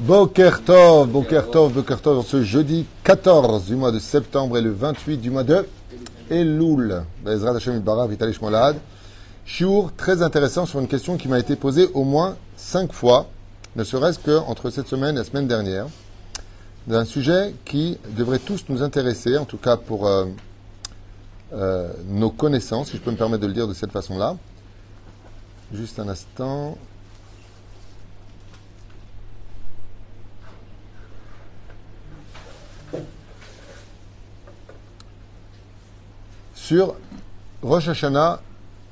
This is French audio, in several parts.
Boker Tov, Boker Tov, Boker Tov, ce jeudi 14 du mois de septembre et le 28 du mois de Elul. Bezrat Hashem. Shiur très intéressant sur une question qui m'a été posée au moins cinq fois, ne serait-ce que entre cette semaine et la semaine dernière, d'un sujet qui devrait tous nous intéresser, en tout cas pour euh, euh, nos connaissances, si je peux me permettre de le dire de cette façon-là. Juste un instant. Sur Rosh Hashanah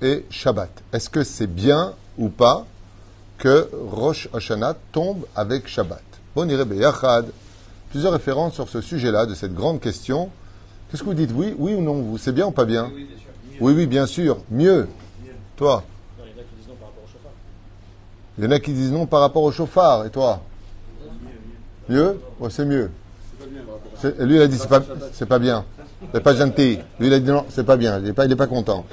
et Shabbat. Est-ce que c'est bien ou pas que Rosh Hashanah tombe avec Shabbat? Bon, Yachad. Plusieurs références sur ce sujet-là, de cette grande question. Qu'est-ce que vous dites? Oui, oui ou non? Vous C'est bien ou pas bien? Oui, oui, bien sûr. Mieux. Toi? Il y en a qui disent non par rapport au chauffard. Et toi? Mieux Ouais, c'est mieux. Lui, il a dit c'est pas, c'est pas bien. C'est pas gentil. Lui, il a dit non, c'est pas bien. Il n'est pas, il est pas content.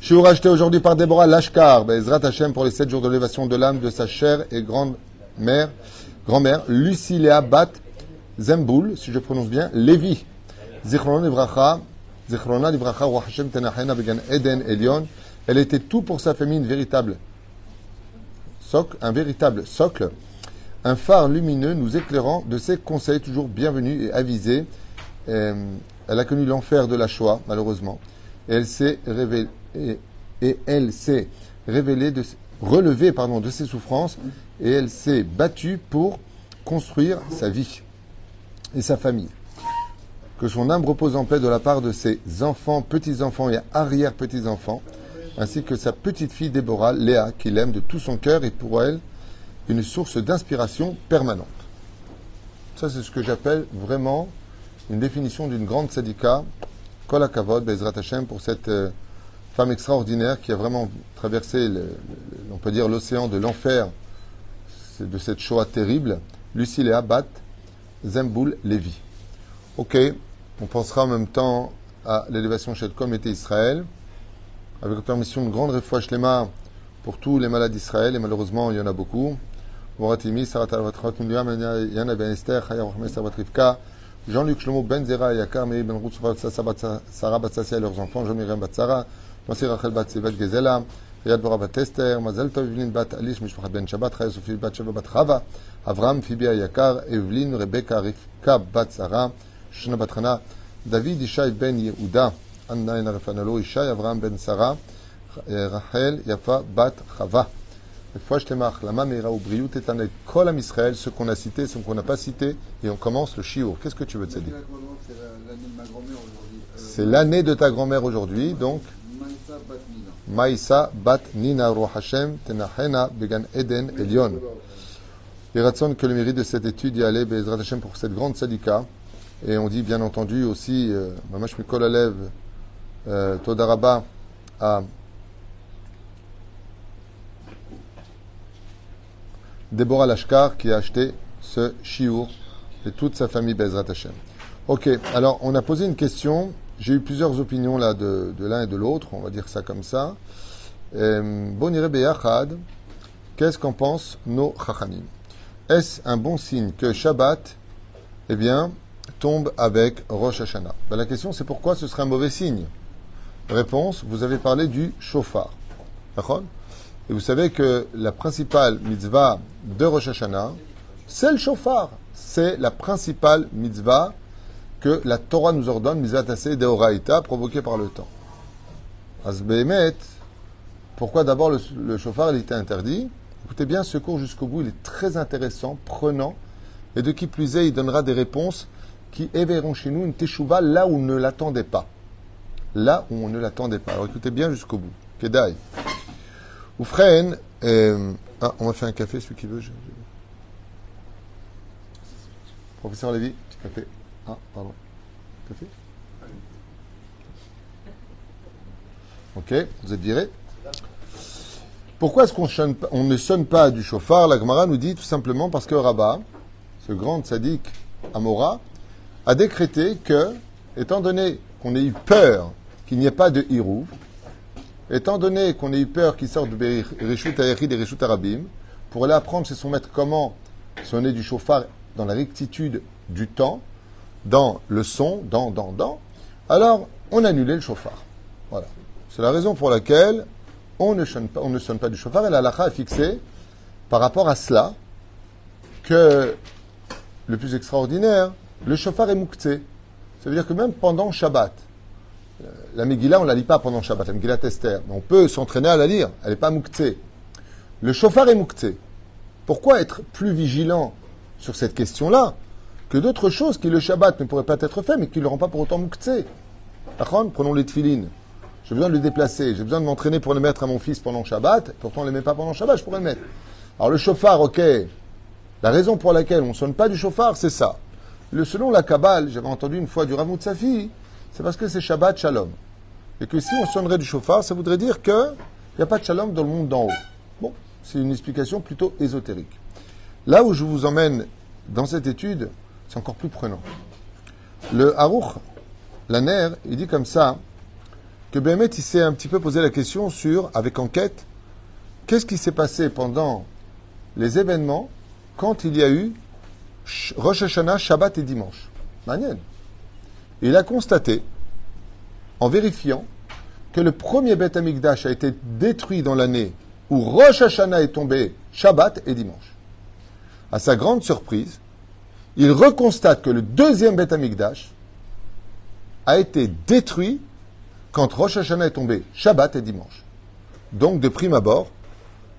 Je suis racheté aujourd'hui par Déborah Lashkar, Bezrat Hashem, pour les sept jours de l'élévation de l'âme de sa chère et grande-mère, grand-mère, Luciléa Bat Zemboul, si je prononce bien, Lévi. Zichrona Zichrona Began Eden Elion. Elle était tout pour sa famille, une véritable socle, un véritable socle, un phare lumineux nous éclairant de ses conseils toujours bienvenus et avisés. Euh, elle a connu l'enfer de la Shoah, malheureusement. Et elle s'est révélée, et, révélée relevée, pardon, de ses souffrances et elle s'est battue pour construire sa vie et sa famille. Que son âme repose en paix de la part de ses enfants, petits-enfants et arrière-petits-enfants, ainsi que sa petite fille Déborah, Léa, qui l'aime de tout son cœur et pour elle une source d'inspiration permanente. Ça, c'est ce que j'appelle vraiment une définition d'une grande syndicat, Kol Bezrat Hashem, pour cette euh, femme extraordinaire qui a vraiment traversé, on peut dire, l'océan de l'enfer de cette Shoah terrible, Lucie Léa Bat Zemboul Lévi. Ok, on pensera en même temps à l'élévation le comité Israël, avec la permission de grande réfoua Shlema pour tous les malades d'Israël, et malheureusement il y en a beaucoup. Jean-Luc Shlomo Ben Zera, Yakar, Meir Ben Ruth, Sarah Batsassia et leurs enfants, Jean Miriam Batsara, Nasir Rachel Bat Sevet Gezela, Riyad Bora Bat Esther, Mazel Tov Bat Alice, Mishpachat Ben Shabbat, Chaya Sophie Bat Sheva Bat Chava, Avram, Phoebe Yakar, Evelyn, Rebecca, Rivka Bat Sarah, Shana Bat Chana, David Ishaï Ben Yehuda, Anna Enarefanalo, Ishaï Avram Ben Sarah, Rachel Yafa Bat Chava. Fois je t'aimach, la mamera ou briou tétanek, kol Israël, ce qu'on a cité, ce qu'on n'a pas cité, et on commence le shiur. Qu'est-ce que tu veux te dire C'est l'année de ta grand-mère aujourd'hui, donc. Maïsa bat Nina Ro Hashem tenachena began Eden Elion. Et ratson que le mérite de cette étude y allait Bezrat Hashem pour cette grande sadika. Et on dit bien entendu aussi, Mamash Mikol Alev, Todaraba à Déborah Lashkar qui a acheté ce chiour et toute sa famille Bezrat Hashem. Ok, alors on a posé une question. J'ai eu plusieurs opinions là de, l'un et de l'autre, on va dire ça comme ça. Bonire Beyachad, qu'est-ce qu'en pensent nos Chachamim? Est-ce un bon signe que Shabbat, eh bien, tombe avec Rosh Hashanah? Ben, La question c'est pourquoi ce serait un mauvais signe? Réponse, vous avez parlé du chauffard. D'accord? Et vous savez que la principale mitzvah de Rosh Hashanah, c'est le chauffard. C'est la principale mitzvah que la Torah nous ordonne, mitzvah tassé deoraita, provoquée par le temps. Asbehemet, pourquoi d'abord le, le, chauffard il était interdit? Écoutez bien ce cours jusqu'au bout, il est très intéressant, prenant, et de qui plus est, il donnera des réponses qui éveilleront chez nous une teshuva là où on ne l'attendait pas. Là où on ne l'attendait pas. Alors écoutez bien jusqu'au bout. Kedai. Oufren, euh, ah, on va faire un café, celui qui veut. Professeur Lévy, café. Ah, pardon. Café Ok, vous êtes viré. Pourquoi est-ce qu'on on ne sonne pas du chauffard? La Gemara nous dit tout simplement parce que Rabat, ce grand sadique Amora, a décrété que, étant donné qu'on ait eu peur qu'il n'y ait pas de Hirouv, Étant donné qu'on ait eu peur qu'il sorte de Rishut Ayachid et Rishut Arabim, pour aller apprendre chez son maître comment sonner du chauffard dans la rectitude du temps, dans le son, dans, dans, dans, alors on annulait le chauffard. Voilà. C'est la raison pour laquelle on ne sonne pas, du chauffard et la halakha a fixé par rapport à cela que le plus extraordinaire, le chauffard est mouktsé. Ça veut dire que même pendant Shabbat, la Megillah, on ne la lit pas pendant Shabbat, la Megillah Tester, on peut s'entraîner à la lire, elle n'est pas mouktsé. Le chauffard est mouktsé. Pourquoi être plus vigilant sur cette question-là que d'autres choses qui le Shabbat ne pourraient pas être faites, mais qui ne le rendent pas pour autant mouktsé Prenons les tefilines. J'ai besoin de le déplacer, j'ai besoin de m'entraîner pour le mettre à mon fils pendant Shabbat, pourtant on ne les met pas pendant Shabbat, je pourrais le mettre. Alors le chauffard, ok, la raison pour laquelle on ne sonne pas du chauffard, c'est ça. Le, selon la Kabbale, j'avais entendu une fois du Ramout Safi, c'est parce que c'est Shabbat Shalom. Et que si on sonnerait du chauffard, ça voudrait dire qu'il n'y a pas de Shalom dans le monde d'en haut. Bon, c'est une explication plutôt ésotérique. Là où je vous emmène dans cette étude, c'est encore plus prenant. Le Harouch, la nerf, il dit comme ça que Béhémet, il s'est un petit peu posé la question sur, avec enquête, qu'est-ce qui s'est passé pendant les événements quand il y a eu Rosh Hashanah, Shabbat et dimanche? Manienne. Il a constaté, en vérifiant, que le premier Beth Amikdash a été détruit dans l'année où Rosh Hashanah est tombé Shabbat et dimanche. À sa grande surprise, il reconstate que le deuxième Beth Amikdash a été détruit quand Rosh Hashanah est tombé Shabbat et dimanche. Donc, de prime abord,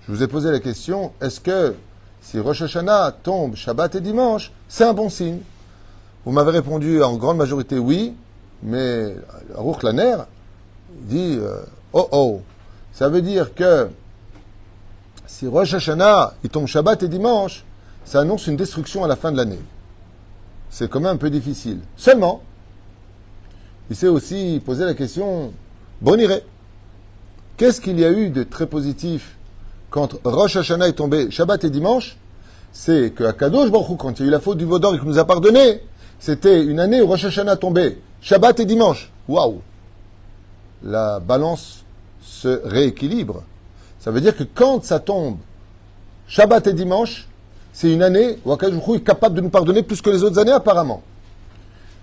je vous ai posé la question, est-ce que si Rosh Hashanah tombe Shabbat et dimanche, c'est un bon signe? Vous m'avez répondu en grande majorité oui, mais Aruch Laner dit euh, oh oh. Ça veut dire que si Rosh Hashanah il tombe Shabbat et dimanche, ça annonce une destruction à la fin de l'année. C'est quand même un peu difficile. Seulement, il s'est aussi posé la question bon iré. Qu'est-ce qu'il y a eu de très positif quand Rosh Hashanah est tombé Shabbat et dimanche, c'est qu'à Kadosh Baruch quand il y a eu la faute du Vaudor et qu'il nous a pardonné, c'était une année où Rosh Hashanah tombait Shabbat et dimanche. Waouh La balance se rééquilibre. Ça veut dire que quand ça tombe Shabbat et dimanche, c'est une année où Akadosh est capable de nous pardonner plus que les autres années apparemment.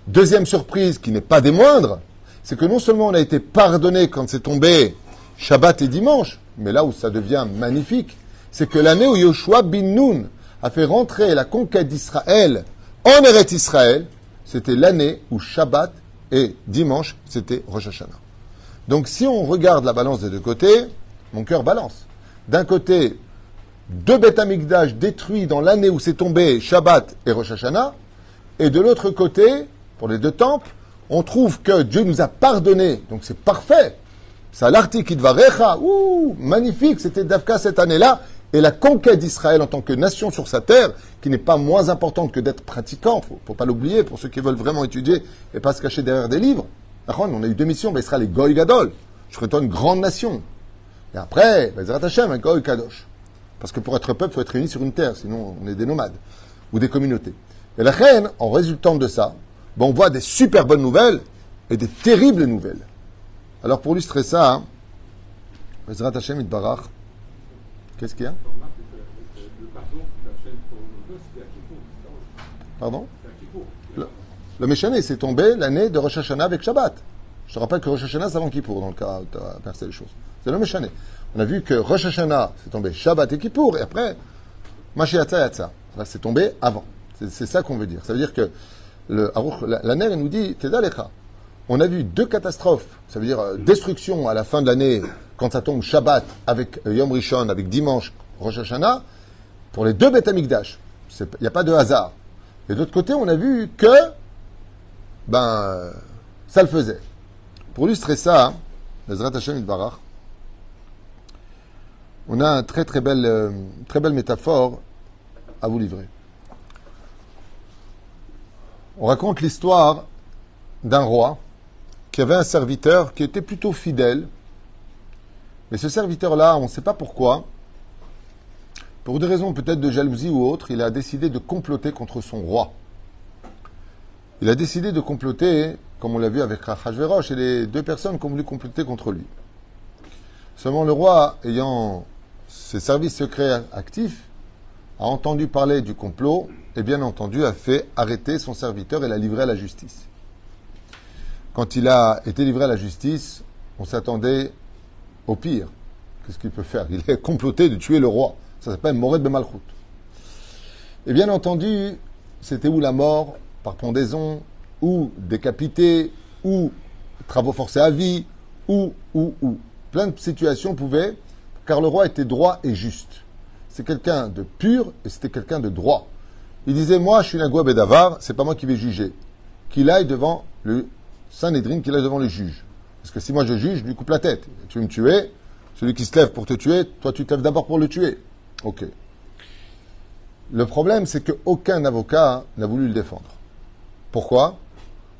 Deuxième surprise qui n'est pas des moindres, c'est que non seulement on a été pardonné quand c'est tombé Shabbat et dimanche, mais là où ça devient magnifique, c'est que l'année où Yoshua bin Nun a fait rentrer la conquête d'Israël en Eretz Israël, c'était l'année où Shabbat et dimanche, c'était Rosh Hashanah. Donc si on regarde la balance des deux côtés, mon cœur balance. D'un côté, deux Beth détruits dans l'année où c'est tombé Shabbat et Rosh Hashanah, et de l'autre côté, pour les deux temples, on trouve que Dieu nous a pardonné, donc c'est parfait. Ça l'article Recha, ouh, magnifique, c'était Dafka cette année-là, et la conquête d'Israël en tant que nation sur sa terre, qui n'est pas moins importante que d'être pratiquant, faut, faut pas l'oublier pour ceux qui veulent vraiment étudier et pas se cacher derrière des livres. On a eu deux missions, Israël et Goy Gadol. Je ferai toi une grande nation. Et après, Bezrat Hashem, un Goy Kadosh. Parce que pour être peuple, il faut être réuni sur une terre, sinon on est des nomades ou des communautés. Et la reine, en résultant de ça, on voit des super bonnes nouvelles et des terribles nouvelles. Alors pour illustrer ça, hein, Bezrat Hashem Barach, qu'est-ce qu'il y a Pardon Le, le Méchané, c'est tombé l'année de Rosh Hashanah avec Shabbat. Je te rappelle que Rosh Hashanah, c'est avant Kippour, dans le cas où tu as percé les choses. C'est le Méchané. On a vu que Rosh Hashanah, c'est tombé Shabbat et Kippour, et après, Mashiatza Yatza. C'est tombé avant. C'est ça qu'on veut dire. Ça veut dire que le, la, la nous dit, Tedalecha on a vu deux catastrophes, ça veut dire euh, destruction à la fin de l'année, quand ça tombe Shabbat avec euh, Yom Rishon, avec dimanche Rosh Hashanah, pour les deux Beth Amikdash. Il n'y a pas de hasard. Et d'autre côté, on a vu que, ben, ça le faisait. Pour illustrer ça, on a une très très belle, euh, très belle métaphore à vous livrer. On raconte l'histoire d'un roi qui avait un serviteur qui était plutôt fidèle. Mais ce serviteur-là, on ne sait pas pourquoi, pour des raisons peut-être de jalousie ou autre, il a décidé de comploter contre son roi. Il a décidé de comploter, comme on l'a vu avec Rachashverosh, et les deux personnes qui ont voulu comploter contre lui. Seulement le roi, ayant ses services secrets actifs, a entendu parler du complot et bien entendu a fait arrêter son serviteur et l'a livré à la justice. Quand il a été livré à la justice, on s'attendait au pire. Qu'est-ce qu'il peut faire? Il est comploté de tuer le roi. Ça s'appelle Mored de Malchut. Et bien entendu, c'était où la mort? Par pendaison, ou décapité, ou travaux forcés à vie, ou, ou, ou. Plein de situations pouvaient, car le roi était droit et juste. C'est quelqu'un de pur et c'était quelqu'un de droit. Il disait, moi, je suis un Bedavar, c'est pas moi qui vais juger. Qu'il aille devant le Saint-Nédrine, qu'il aille devant le juge. Parce que si moi je juge, je lui coupe la tête. Tu veux me tuer, celui qui se lève pour te tuer, toi tu te lèves d'abord pour le tuer. Ok. Le problème, c'est qu'aucun avocat n'a voulu le défendre. Pourquoi?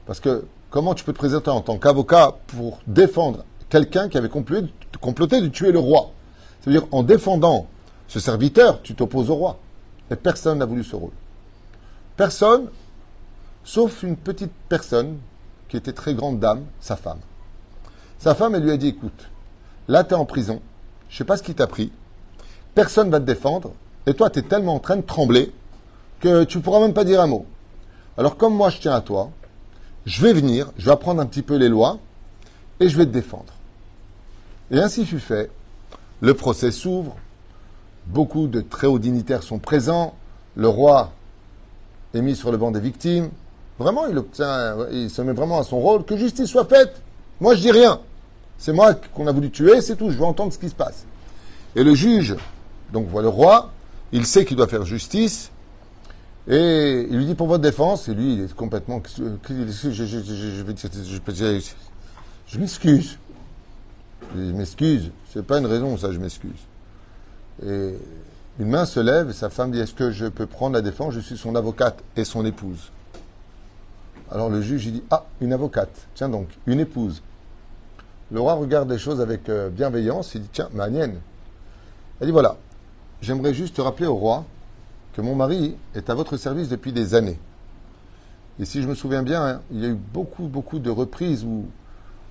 Parce que comment tu peux te présenter en tant qu'avocat pour défendre quelqu'un qui avait comploté, de tuer le roi? C'est-à-dire, en défendant ce serviteur, tu t'opposes au roi. Et personne n'a voulu ce rôle. Personne, sauf une petite personne qui était très grande dame, sa femme. Sa femme, elle lui a dit, écoute, là, tu es en prison, je sais pas ce qui t'a pris, personne ne va te défendre, et toi, tu es tellement en train de trembler que tu pourras même pas dire un mot. Alors, comme moi, je tiens à toi, je vais venir, je vais apprendre un petit peu les lois, et je vais te défendre. Et ainsi fut fait. Le procès s'ouvre, beaucoup de très hauts dignitaires sont présents, le roi est mis sur le banc des victimes. Vraiment, il, obtient, il se met vraiment à son rôle, que justice soit faite. Moi, je dis rien. C'est moi qu'on a voulu tuer, c'est tout. Je veux entendre ce qui se passe. Et le juge, donc voit le roi, il sait qu'il doit faire justice, et il lui dit pour votre défense, et lui, il est complètement. Je, je m'excuse. Je m'excuse. C'est pas une raison, ça, je m'excuse. Et une main se lève, et sa femme dit Est-ce que je peux prendre la défense? Je suis son avocate et son épouse. Alors le juge, il dit Ah, une avocate. Tiens donc, une épouse. Le roi regarde les choses avec euh, bienveillance. Il dit Tiens, ma nienne. Elle dit Voilà, j'aimerais juste rappeler au roi que mon mari est à votre service depuis des années. Et si je me souviens bien, hein, il y a eu beaucoup, beaucoup de reprises où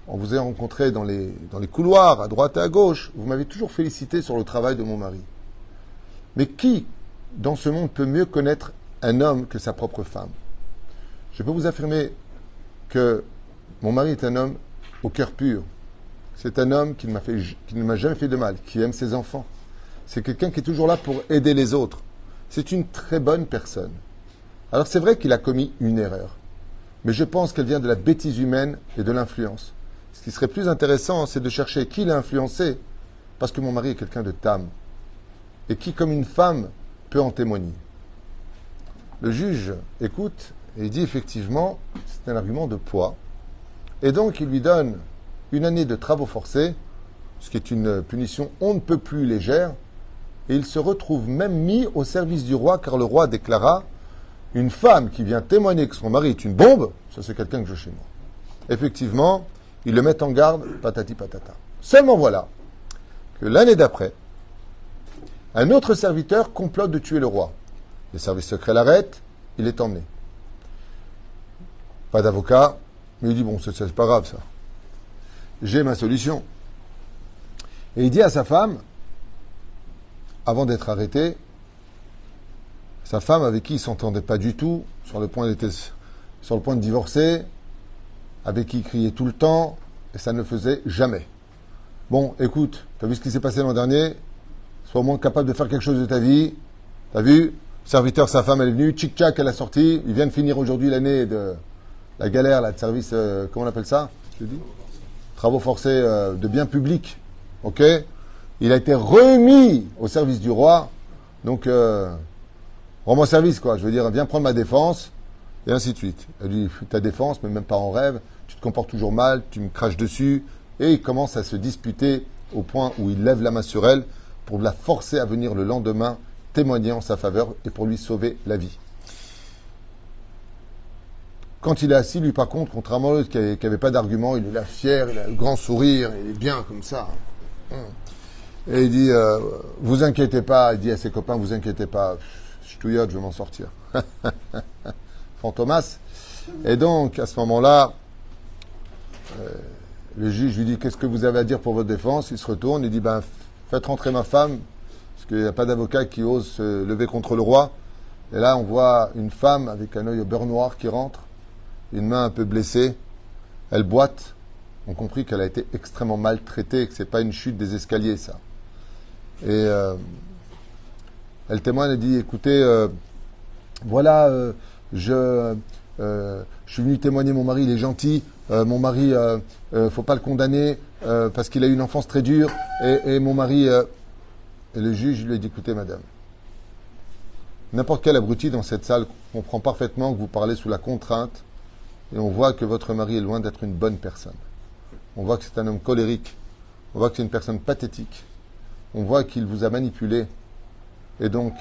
on vous a rencontré dans les, dans les couloirs, à droite et à gauche. Vous m'avez toujours félicité sur le travail de mon mari. Mais qui, dans ce monde, peut mieux connaître un homme que sa propre femme? Je peux vous affirmer que mon mari est un homme au cœur pur, c'est un homme qui ne m'a jamais fait de mal, qui aime ses enfants. C'est quelqu'un qui est toujours là pour aider les autres. C'est une très bonne personne. Alors c'est vrai qu'il a commis une erreur, mais je pense qu'elle vient de la bêtise humaine et de l'influence. Ce qui serait plus intéressant, c'est de chercher qui l'a influencé, parce que mon mari est quelqu'un de tam, et qui, comme une femme, peut en témoigner. Le juge écoute et dit effectivement, c'est un argument de poids, et donc il lui donne une année de travaux forcés, ce qui est une punition on ne peut plus légère, et il se retrouve même mis au service du roi, car le roi déclara une femme qui vient témoigner que son mari est une bombe, ça c'est quelqu'un que je chez moi. Effectivement, il le met en garde, patati patata. Seulement voilà que l'année d'après, un autre serviteur complote de tuer le roi. Les services secrets l'arrêtent, il est emmené. Pas d'avocat, mais il dit bon, c'est pas grave ça j'ai ma solution. Et il dit à sa femme, avant d'être arrêté, sa femme avec qui il s'entendait pas du tout, sur le point le de divorcer, avec qui il criait tout le temps, et ça ne faisait jamais. Bon, écoute, tu as vu ce qui s'est passé l'an dernier? Sois au moins capable de faire quelque chose de ta vie. T'as vu? Serviteur, sa femme, elle est venue, tchic-tchac, elle a sorti. Il vient de finir aujourd'hui l'année de la galère, de service, euh, comment on appelle ça? Travaux forcés euh, de biens publics. Ok? Il a été remis au service du roi. Donc, euh, rends-moi service, quoi. Je veux dire, viens prendre ma défense, et ainsi de suite. Elle dit, ta défense, mais même pas en rêve, tu te comportes toujours mal, tu me craches dessus. Et il commence à se disputer au point où il lève la main sur elle pour la forcer à venir le lendemain témoigner en sa faveur et pour lui sauver la vie. Quand il est assis, lui, par contre, contrairement à l'autre qui n'avait pas d'argument, il est là fier, il a le grand sourire, il est bien comme ça. Et il dit, euh, vous inquiétez pas, il dit à ses copains, vous inquiétez pas, je touillote, je vais m'en sortir. Fantomas. Et donc, à ce moment-là, euh, le juge lui dit, qu'est-ce que vous avez à dire pour votre défense? Il se retourne, il dit, ben, faites rentrer ma femme, parce qu'il n'y a pas d'avocat qui ose se lever contre le roi. Et là, on voit une femme avec un œil au beurre noir qui rentre, une main un peu blessée. Elle boite. On comprit qu'elle a été extrêmement maltraitée, que ce n'est pas une chute des escaliers, ça. Et euh, elle témoigne et dit écoutez, euh, voilà, euh, je, suis venu témoigner, mon mari, il est gentil. mon mari, ne faut pas le condamner parce qu'il a eu une enfance très dure. Et, et mon mari. et le juge lui a dit écoutez, madame, N'importe quel abruti dans cette salle comprend parfaitement que vous parlez sous la contrainte et on voit que votre mari est loin d'être une bonne personne. On voit que c'est un homme colérique. On voit que c'est une personne pathétique. On voit qu'il vous a manipulé. Et donc,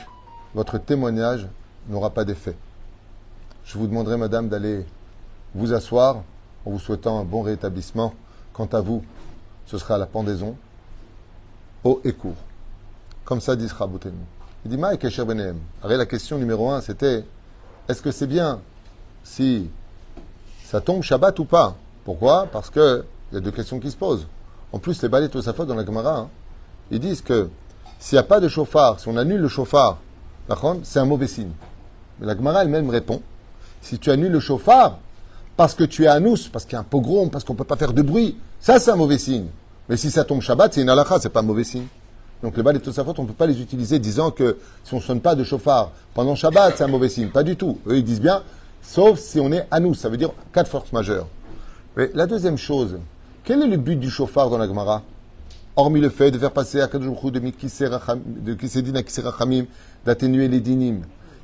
votre témoignage n'aura pas d'effet. Je vous demanderai, madame, d'aller vous asseoir en vous souhaitant un bon rétablissement. Quant à vous, ce sera la pendaison, haut et court. Comme ça dit Raboutenu. Il dit Maïk et la question numéro un, c'était est-ce que c'est bien si ça tombe Shabbat ou pas? Pourquoi? Parce qu'il y a deux questions qui se posent. En plus, les balais faute dans la Gemara, hein, ils disent que s'il n'y a pas de chauffard, si on annule le chauffard, c'est un mauvais signe. Mais la Gemara elle-même répond si tu annules le chauffard, parce que tu es anous, parce qu'il y a un pogrom, parce qu'on ne peut pas faire de bruit, ça c'est un mauvais signe. Mais si ça tombe Shabbat, c'est une halakha, c'est pas un mauvais signe. Donc les et faute, on ne peut pas les utiliser disant que si on ne sonne pas de chauffard pendant Shabbat, c'est un mauvais signe. Pas du tout. Eux, ils disent bien, sauf si on est à nous. Ça veut dire quatre forces majeures. La deuxième chose, quel est le but du chauffard dans la Gemara? Hormis le fait de faire passer à Kadjoukhu de Kisedin à Kiserachamim, d'atténuer les dinim.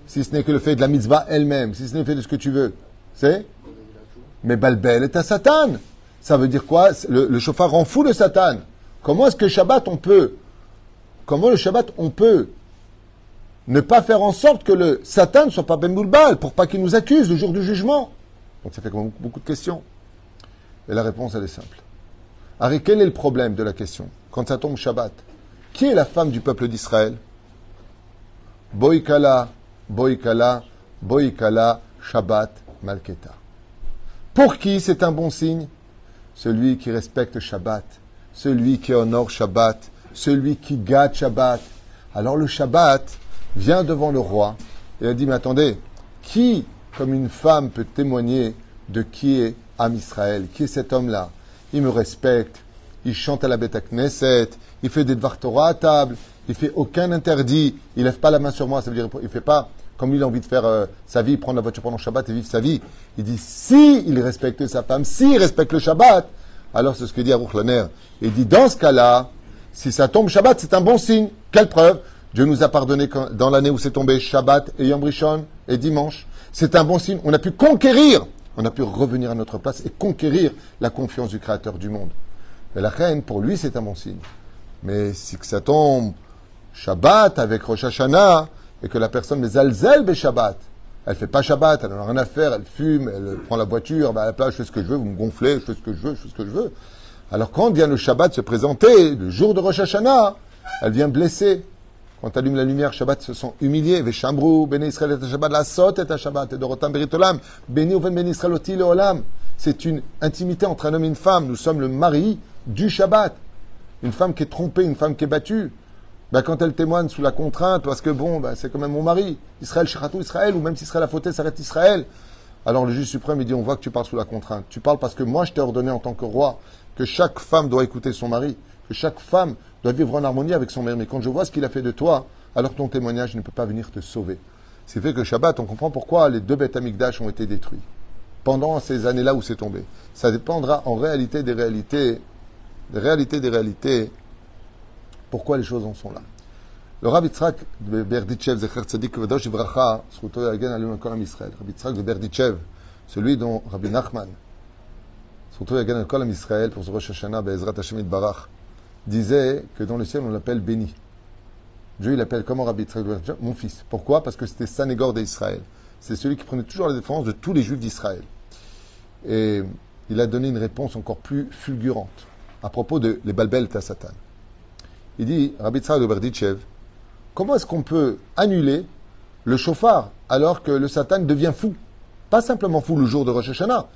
Si ce n'est que le fait de la mitzvah elle-même, si ce n'est le fait de ce que tu veux. C'est? Mais Balbel est à Satan. Ça veut dire quoi? Le, le chauffard rend fou le Satan. Comment est-ce que Shabbat on peut? Comment le Shabbat, on peut ne pas faire en sorte que le Satan ne soit pas Ben Boulbal, pour pas qu'il nous accuse le jour du jugement Donc ça fait beaucoup de questions. Et la réponse, elle est simple. Harry, quel est le problème de la question Quand ça tombe Shabbat, qui est la femme du peuple d'Israël Boikala, Boikala, Boikala, Shabbat, Malketa. Pour qui c'est un bon signe Celui qui respecte Shabbat, celui qui honore Shabbat, celui qui gâte Shabbat. Alors le Shabbat vient devant le roi et a dit, mais attendez, qui, comme une femme, peut témoigner de qui est Am Israël Qui est cet homme-là? Il me respecte, il chante à la bête à Knesset, il fait des Dvar Torah à table, il fait aucun interdit, il lève pas la main sur moi, ça veut dire il fait pas comme il a envie de faire euh, sa vie, prendre la voiture pendant Shabbat et vivre sa vie. Il dit, si il respecte sa femme, si il respecte le Shabbat, alors c'est ce que dit Aruch Laner. Il dit, dans ce cas-là, si ça tombe Shabbat, c'est un bon signe. Quelle preuve? Dieu nous a pardonné dans l'année où c'est tombé Shabbat et Yom et dimanche. C'est un bon signe. On a pu conquérir, on a pu revenir à notre place et conquérir la confiance du Créateur du monde. Et la reine, pour lui, c'est un bon signe. Mais si ça tombe Shabbat avec Rosh Hashanah et que la personne les alzel be Shabbat, elle fait pas Shabbat, elle n'a rien à faire, elle fume, elle prend la voiture, bah, à la place, je fais ce que je veux, vous me gonflez, je fais ce que je veux, je fais ce que je veux. Alors quand vient le Shabbat se présenter, le jour de Rosh Hashanah, elle vient blesser. Quand allume la lumière, Shabbat se sent humilié. Veshambrou, Béni Israël et Shabbat, la sot et Shabbat, et Dorotam Beritolam, Béni Oven Béni Israël le Olam. C'est une intimité entre un homme et une femme. Nous sommes le mari du Shabbat. Une femme qui est trompée, une femme qui est battue. Ben, quand elle témoigne sous la contrainte, parce que bon, ben, c'est quand même mon mari, Israël, Shiratou, Israël, ou même si Israël a fauté, ça reste Israël. Alors le juge suprême, il dit, on voit que tu parles sous la contrainte. Tu parles parce que moi, je t'ai ordonné en tant que roi que chaque femme doit écouter son mari, que chaque femme doit vivre en harmonie avec son mari. Mais quand je vois ce qu'il a fait de toi, alors ton témoignage ne peut pas venir te sauver. C'est fait que Shabbat, on comprend pourquoi les deux bêtes amigdash ont été détruits pendant ces années-là où c'est tombé. Ça dépendra en réalité des réalités, des réalités des réalités, pourquoi les choses en sont là. Le Rabbi Tzrak de Berditchev, Zecher Tzadik Vedosh Ibracha, Sruto Yagen Alun Kolam Israël. Rabbi Tzrak de Berditchev, celui dont Rabbi Nachman, surtout Yagan Kolam Israël, pour ce Rosh Hashanah, Be'ezrat Hashem Barach, disait que dans le ciel, on l'appelle béni. Dieu, il l'appelle comment Rabbi Mon fils. Pourquoi? Parce que c'était Sanégor d'Israël. C'est celui qui prenait toujours la défense de tous les juifs d'Israël. Et il a donné une réponse encore plus fulgurante à propos de les Balbel Satan. Il dit, Rabbi de Berditchev, Comment est-ce qu'on peut annuler le chauffard alors que le Satan devient fou? Pas simplement fou le jour de Rosh Hashanah.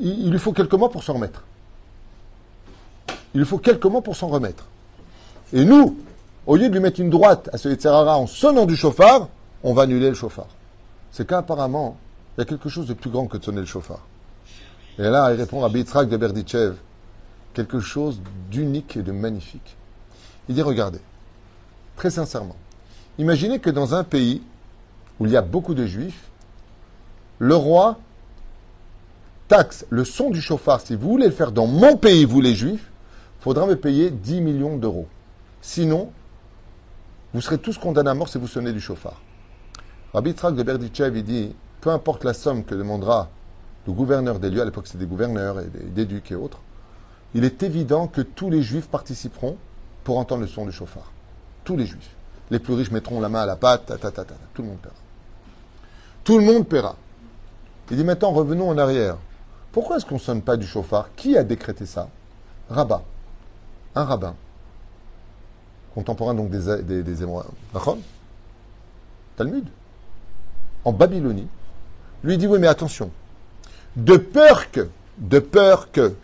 Il, lui faut quelques mois pour s'en remettre. Il faut quelques mois pour s'en remettre. Et nous, Au lieu de lui mettre une droite à ce Yetzerara en sonnant du chauffard, on va annuler le chauffard. C'est qu'apparemment, il y a quelque chose de plus grand que de sonner le chauffard. Et là, il répond à Bitzrak de Berdichev, quelque chose d'unique et de magnifique. Il dit, regardez, très sincèrement, imaginez que dans un pays où il y a beaucoup de juifs, le roi taxe le son du chauffard. Si vous voulez le faire dans mon pays, vous les juifs, faudra me payer 10 millions d'euros. Sinon, vous serez tous condamnés à mort si vous sonnez du chauffard. Rabbi Trak de Berdichev, il dit, peu importe la somme que demandera le gouverneur des lieux, à l'époque c'est des gouverneurs et des, ducs et autres, il est évident que tous les juifs participeront pour entendre le son du chauffard. Tous les juifs. Les plus riches mettront la main à la pâte, tout le monde paiera. Tout le monde paiera. Il dit maintenant, revenons en arrière. Pourquoi est-ce qu'on ne sonne pas du chauffard? Qui a décrété ça? Rabat. Un rabbin. Contemporain donc des, des, des Talmud. En Babylonie. Lui dit oui mais attention. De peur que, de peur que,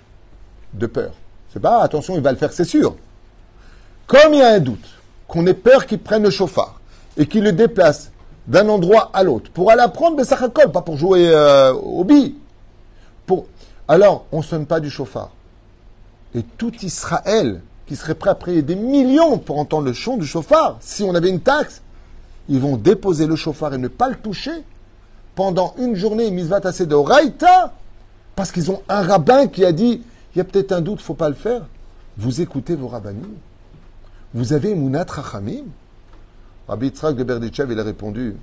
de peur. C'est pas attention, il va le faire, c'est sûr. Comme il y a un doute, qu'on ait peur qu'il prenne le chauffard et qu'il le déplace d'un endroit à l'autre pour aller apprendre Bessachakol, pas pour jouer euh, au billes. Pour... Alors, on ne sonne pas du chauffard. Et tout Israël, qui serait prêt à payer des millions pour entendre le chant du chauffard, si on avait une taxe, ils vont déposer le chauffard et ne pas le toucher pendant une journée, misvat assez de raïta, parce qu'ils ont un rabbin qui a dit, il y a peut-être un doute, il faut pas le faire. Vous écoutez vos rabbinim. Vous avez Mounat Rachamim. Rabbi Yitzhak de Berdichev, il a répondu,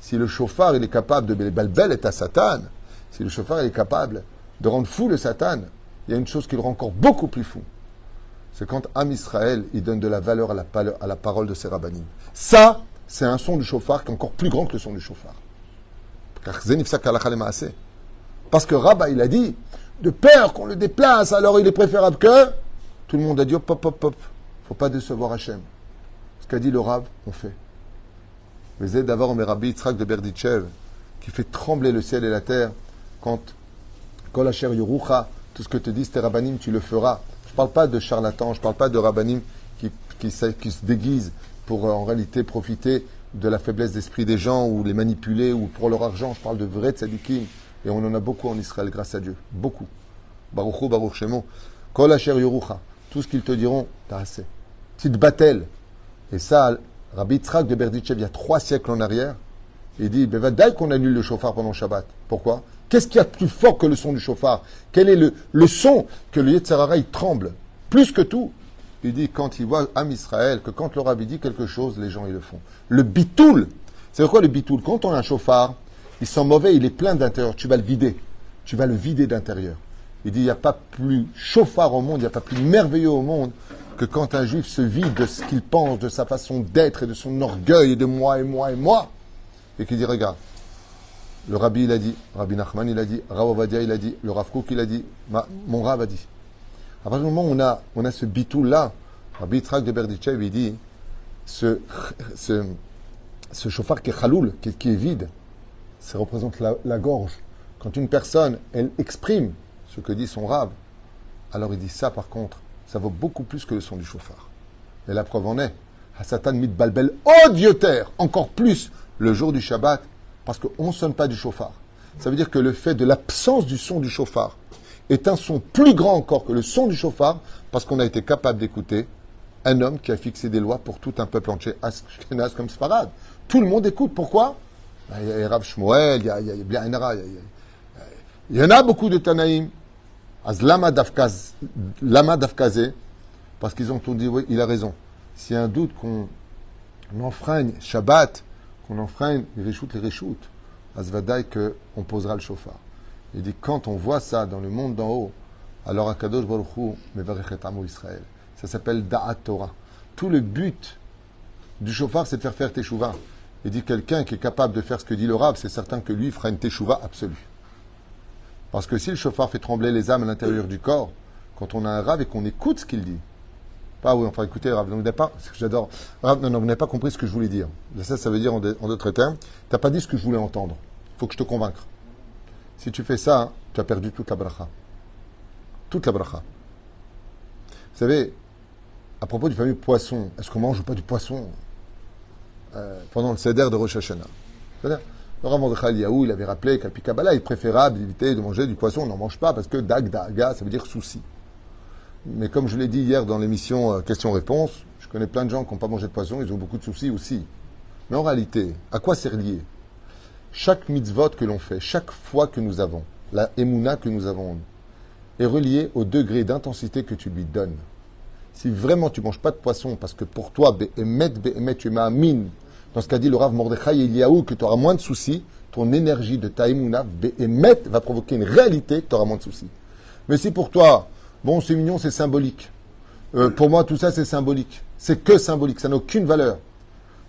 si le chauffard il est capable de balbel est à Satan, si le chauffard est capable de rendre fou le Satan, il y a une chose qui le rend encore beaucoup plus fou. C'est quand Am Israël, il donne de la valeur à la, la parole de ses rabbinim. Ça, c'est un son du chauffard qui est encore plus grand que le son du chauffard. Parce que Rabba, il a dit, de peur qu'on le déplace, alors il est préférable que. Tout le monde a dit, hop, hop, hop, hop, faut pas décevoir Hachem. Ce qu'a dit le Rab, on fait. Mais d'abord, mes Rabbi Yitzhak de Berdichev, qui fait trembler le ciel et la terre, quand Kol Asher tout ce que te disent tes rabbinim, tu le feras. Je ne parle pas de charlatans, je ne parle pas de rabbinim qui, qui, se déguisent pour euh, en réalité profiter de la faiblesse d'esprit des gens ou les manipuler ou pour leur argent. Je parle de vrais tzadikim. Et on en a beaucoup en Israël, grâce à Dieu. Beaucoup. Baruchu, Baruch Shemo. Kol Asher Tout ce qu'ils te diront, t'as assez. Petite batel. Et ça, Rabbi Yitzhak de Berdichev, il y a trois siècles en arrière, il dit, dès qu'on annule le chauffard pendant Shabbat. Pourquoi? Qu'est-ce qu'il y a de plus fort que le son du chauffard Quel est le, le son que le Yetzirara, il tremble Plus que tout, il dit quand il voit Am Israël, que quand le rabbi dit quelque chose, les gens ils le font. Le bitoul, c'est quoi le bitoul Quand on a un chauffard, il sent mauvais, il est plein d'intérieur, tu vas le vider. Tu vas le vider d'intérieur. Il dit il n'y a pas plus chauffard au monde, il n'y a pas plus merveilleux au monde que quand un juif se vide de ce qu'il pense, de sa façon d'être et de son orgueil et de moi et moi et moi, et qu'il dit regarde, le rabbi il a dit, Rabbi Nachman il a dit, Rav il a dit, le Rav Kook il a dit, mon Rav a dit. À partir du moment où on a, on a ce bitou-là, Rabbi Yitzhak de Berdichev, il dit, ce, ce, ce chauffard qui est chaloul, qui, est vide, ça représente la, gorge. Quand une personne, elle exprime ce que dit son rave, alors il dit ça par contre, ça vaut beaucoup plus que le son du chauffard. Et la preuve en est, Satan mit balbel terre encore plus le jour du Shabbat, parce qu'on ne sonne pas du chauffard. Ça veut dire que le fait de l'absence du son du chauffard, est un son plus grand encore que le son du chauffard, parce qu'on a été capable d'écouter un homme qui a fixé des lois pour tout un peuple entier, Ashkenaz comme Sfarad. Tout le monde écoute. Pourquoi? Il y a Rav Shmuel, il y a, il y a, il y en a beaucoup de Tanaïm. Az lama dafkazé, parce qu'ils ont tout dit, oui, il a raison. S'il y a un doute qu'on enfreigne Shabbat, qu'on enfreigne les réchoutes, les réchoutes, Azvadaï qu'on posera le chauffard. Il dit quand on voit ça dans le monde d'en haut, alors Akadosh Baruch Hu Israël. Ça s'appelle Da'at Torah. Tout le but du chauffard, c'est de faire faire teshuva. Il dit quelqu'un qui est capable de faire ce que dit le Rav, c'est certain que lui fera une teshuva absolue. Parce que si le chauffard fait trembler les âmes à l'intérieur du corps, quand on a un Rav et qu'on écoute ce qu'il dit, pas oui, enfin écoutez, Rav, vous n'avez pas, ce que j'adore, non, non, vous n'avez pas compris ce que je voulais dire. Ça, ça veut dire en, d'autres termes, tu n'as pas dit ce que je voulais entendre. Il faut que je te convainque. Si tu fais ça, tu as perdu toute la bracha. Toute la bracha. Vous savez, à propos du fameux poisson, est-ce qu'on mange ou pas du poisson? Euh, pendant le Seder de Rosh Hashanah Le Rav Mordechai Yahu, il avait rappelé qu'à Pikabala, il préférable d'éviter de manger du poisson. On n'en mange pas parce que dag, daga, ça veut dire souci. Mais comme je l'ai dit hier dans l'émission euh, Questions-Réponses, je connais plein de gens qui n'ont pas mangé de poisson, ils ont beaucoup de soucis aussi. Mais en réalité, à quoi c'est relié Chaque mitzvot que l'on fait, chaque foi que nous avons, la émouna que nous avons, est reliée au degré d'intensité que tu lui donnes. Si vraiment tu manges pas de poisson parce que pour toi, Be'emet, Be'emet, tu mine, dans ce qu'a dit le Rav Mordechai Eliaou, que tu auras moins de soucis, ton énergie de ta émouna, Be'emet, va provoquer une réalité tu auras moins de soucis. Mais si pour toi, bon, c'est mignon, c'est symbolique. Euh, pour moi, tout ça, c'est symbolique. C'est que symbolique, ça n'a aucune valeur.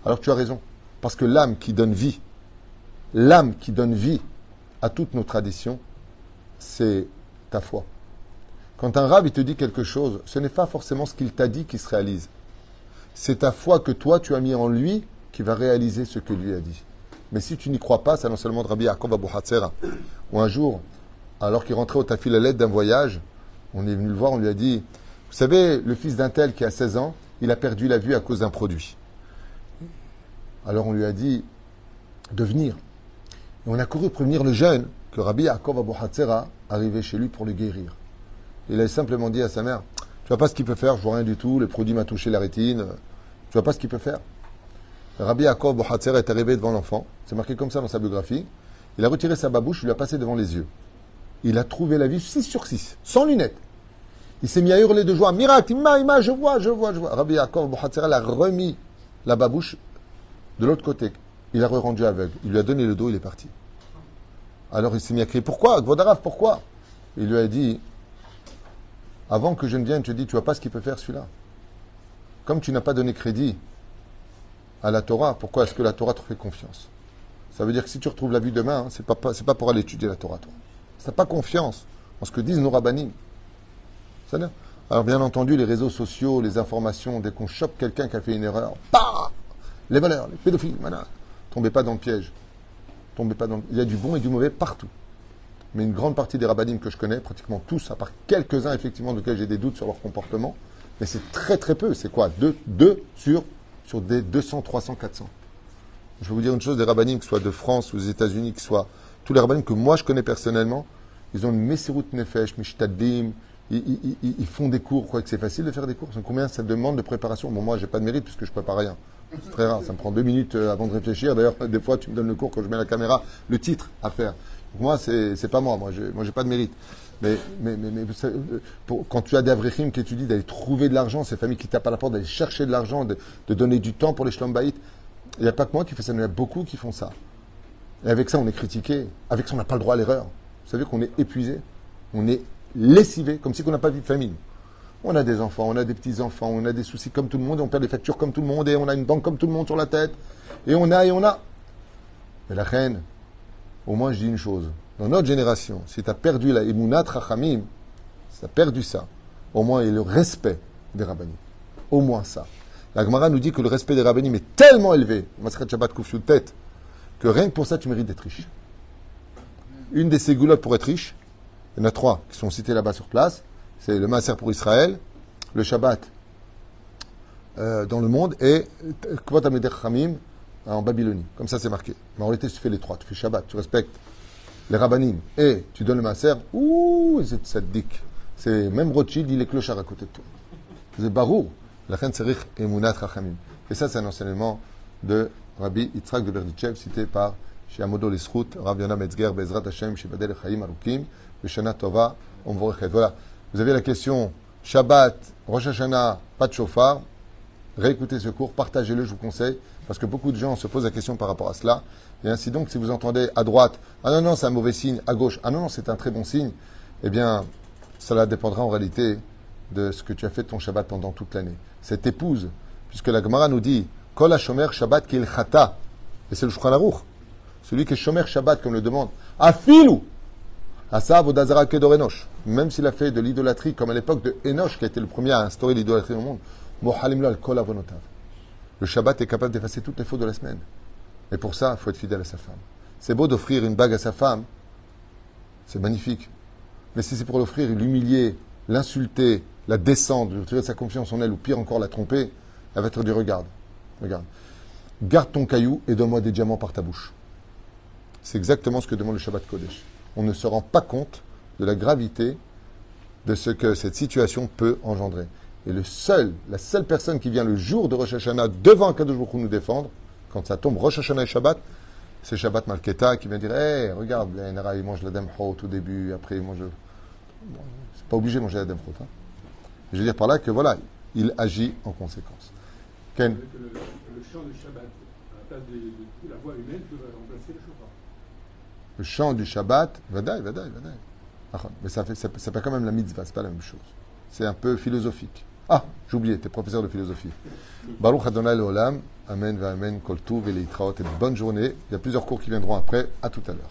Alors tu as raison. Parce que l'âme qui donne vie, l'âme qui donne vie à toutes nos traditions, c'est ta foi. Quand un rab te dit quelque chose, ce n'est pas forcément ce qu'il t'a dit qui se réalise. C'est ta foi que toi tu as mis en lui qui va réaliser ce que lui a dit. Mais si tu n'y crois pas, c'est seulement de Rabbi Yaakov Abu Hatzera, où un jour, alors qu'il rentrait au tafil à l'aide d'un voyage, on est venu le voir, on lui a dit, vous savez, le fils d'un tel qui a 16 ans, il a perdu la vue à cause d'un produit. Alors on lui a dit de venir. Et on a couru prévenir le jeune que Rabbi Yaakov Abu Hatzera arrivait chez lui pour le guérir. Il a simplement dit à sa mère, tu vois pas ce qu'il peut faire, je vois rien du tout, le produit m'a touché la rétine, tu vois pas ce qu'il peut faire. Rabbi Yaakov Bohatzer est arrivé devant l'enfant, c'est marqué comme ça dans sa biographie, il a retiré sa babouche, il lui a passé devant les yeux. Il a trouvé la vie 6 sur 6, sans lunettes. Il s'est mis à hurler de joie, miracle, ima, ima, je vois, je vois, je vois. Rabbi Yaakov Bohatzer a remis la babouche de l'autre côté. Il a rendu aveugle. Il lui a donné le dos, il est parti. Alors il s'est mis à crier, pourquoi? Gvodarav, pourquoi? Il lui a dit, avant que je ne vienne, tu dis, tu vois pas ce qu'il peut faire celui-là. Comme tu n'as pas donné crédit à la Torah, pourquoi est-ce que la Torah te fait confiance? Ça veut dire que si tu retrouves la vie demain, hein, c'est pas, pas pour aller étudier la Torah, toi. Tu n'as pas confiance en ce que disent nos rabbinim. Alors bien entendu, les réseaux sociaux, les informations, dès qu'on chope quelqu'un qui a fait une erreur, bah les voleurs, les pédophiles, voilà. Tombez pas dans le piège. Tombez pas dans Il y a du bon et du mauvais partout mais une grande partie des rabbinim que je connais, pratiquement tous, à part quelques-uns effectivement de lesquels j'ai des doutes sur leur comportement, mais c'est très très peu. C'est quoi? Deux, sur, sur des 200, 300, 400. Je vais vous dire une chose, des rabbinim, que ce soit de France ou des États-Unis, que ce soit tous les rabbinim que moi je connais personnellement, ils ont une Messirut Nefesh, Mishtadim, ils, ils, font des cours, quoi, que c'est facile de faire des cours. Combien ça demande de préparation? Bon, moi, j'ai pas de mérite puisque je prépare rien. C'est très rare, ça me prend deux minutes euh, avant de réfléchir. D'ailleurs, des fois, tu me donnes le cours quand je mets la caméra, le titre à faire. Moi, c'est pas moi. Moi, je n'ai pas de mérite. Mais, mais, mais, pour, quand tu as des avrichim qui étudient d'aller trouver de l'argent, ces familles qui tapent à la porte, d'aller chercher de l'argent, de, donner du temps pour les shlombaïtes, il n'y a pas que moi qui fais ça, il y a beaucoup qui font ça. Et avec ça, on est critiqué. Avec ça, on n'a pas le droit à l'erreur. Vous savez qu'on est épuisé, on est lessivé, comme si on n'a pas vu de famille. On a des enfants, on a des petits-enfants, on a des soucis comme tout le monde, on perd des factures comme tout le monde, et on a une banque comme tout le monde sur la tête. Et on a, et on a. Mais la reine, au moins je dis une chose. Dans notre génération, si tu as perdu la Emunat Rachamim, si tu as perdu ça, au moins il y a le respect des rabbinim. Au moins ça. La Gemara nous dit que le respect des rabbinim est tellement élevé, Masrat Shabbat tête, que rien que pour ça tu mérites d'être riche. Une des ségoulottes pour être riche, il y en a trois qui sont cités là-bas sur place, c'est le Maaser pour Israël, le Shabbat euh, dans le monde et Kvot Ameder Khamim en Babylonie. Comme ça, c'est marqué. Mais en réalité, tu fais les trois. Tu fais Shabbat, tu respectes les rabbinim et tu donnes le Maaser. Ouh, c'est tzaddik. C'est même Rothschild, il est clochard à côté de toi. C'est Barou. La et Mounat Rachamim. Et ça, c'est un enseignement de Rabbi Yitzhak de Berditchev, cité par Shiamodo Lisrut, Rabbi Yonah Metzger, Bezrat Hashem, Shibadel Chaim Arukim, Veshana Tova, Omvorechet. Voilà. Vous avez la question Shabbat, Rosh Hashanah, pas de chauffard. Réécoutez ce cours, partagez-le, je vous conseille. Parce que beaucoup de gens se posent la question par rapport à cela. Et ainsi donc, si vous entendez à droite, ah non, non, c'est un mauvais signe, à gauche, ah non, non, c'est un très bon signe, eh bien, cela dépendra en réalité de ce que tu as fait de ton Shabbat pendant toute l'année. Cette épouse, puisque la Gemara nous dit, Kol Shomer Shabbat Kil Chata, et c'est le Shulchan celui qui est Shomer Shabbat, comme le demande, Afilou, Asa Vodazara Kedorenosh, même s'il a fait de l'idolâtrie, comme à l'époque de Enoch, qui a été le premier à instaurer l'idolâtrie au monde, al. Le Shabbat est capable d'effacer toutes les fautes de la semaine. Et pour ça, il faut être fidèle à sa femme. C'est beau d'offrir une bague à sa femme, c'est magnifique. Mais si c'est pour l'offrir, l'humilier, l'insulter, la descendre, lui retirer sa confiance en elle, ou pire encore la tromper, elle va te dire regarde, regarde, garde ton caillou et donne-moi des diamants par ta bouche. C'est exactement ce que demande le Shabbat Kodesh. On ne se rend pas compte de la gravité de ce que cette situation peut engendrer. Et le seul, la seule personne qui vient le jour de Rosh Hashanah devant Kadosh Baruch nous défendre, quand ça tombe Rosh Hashanah et Shabbat, c'est Shabbat Malketa qui vient dire Hé, hey, regarde, il mange la demchot au début, après il mange. Bon, c'est pas obligé de manger la demchot. Hein. Je veux dire par là que voilà, il agit en conséquence. Le, le, le, chant du Shabbat, à la place de, de, de la voix humaine, peut remplacer le chauffard. Le chant du Shabbat, vadaï, vadaï, vadaï. Mais ça fait, ça, ça fait quand même la mitzvah, c'est pas la même chose. C'est un peu philosophique. Ah, j'ai oublié, tu es professeur de philosophie. Baruch Adonai Olam, Amen, Amen, Kol Tuv et Bonne journée. Il y a plusieurs cours qui viendront après. À tout à l'heure.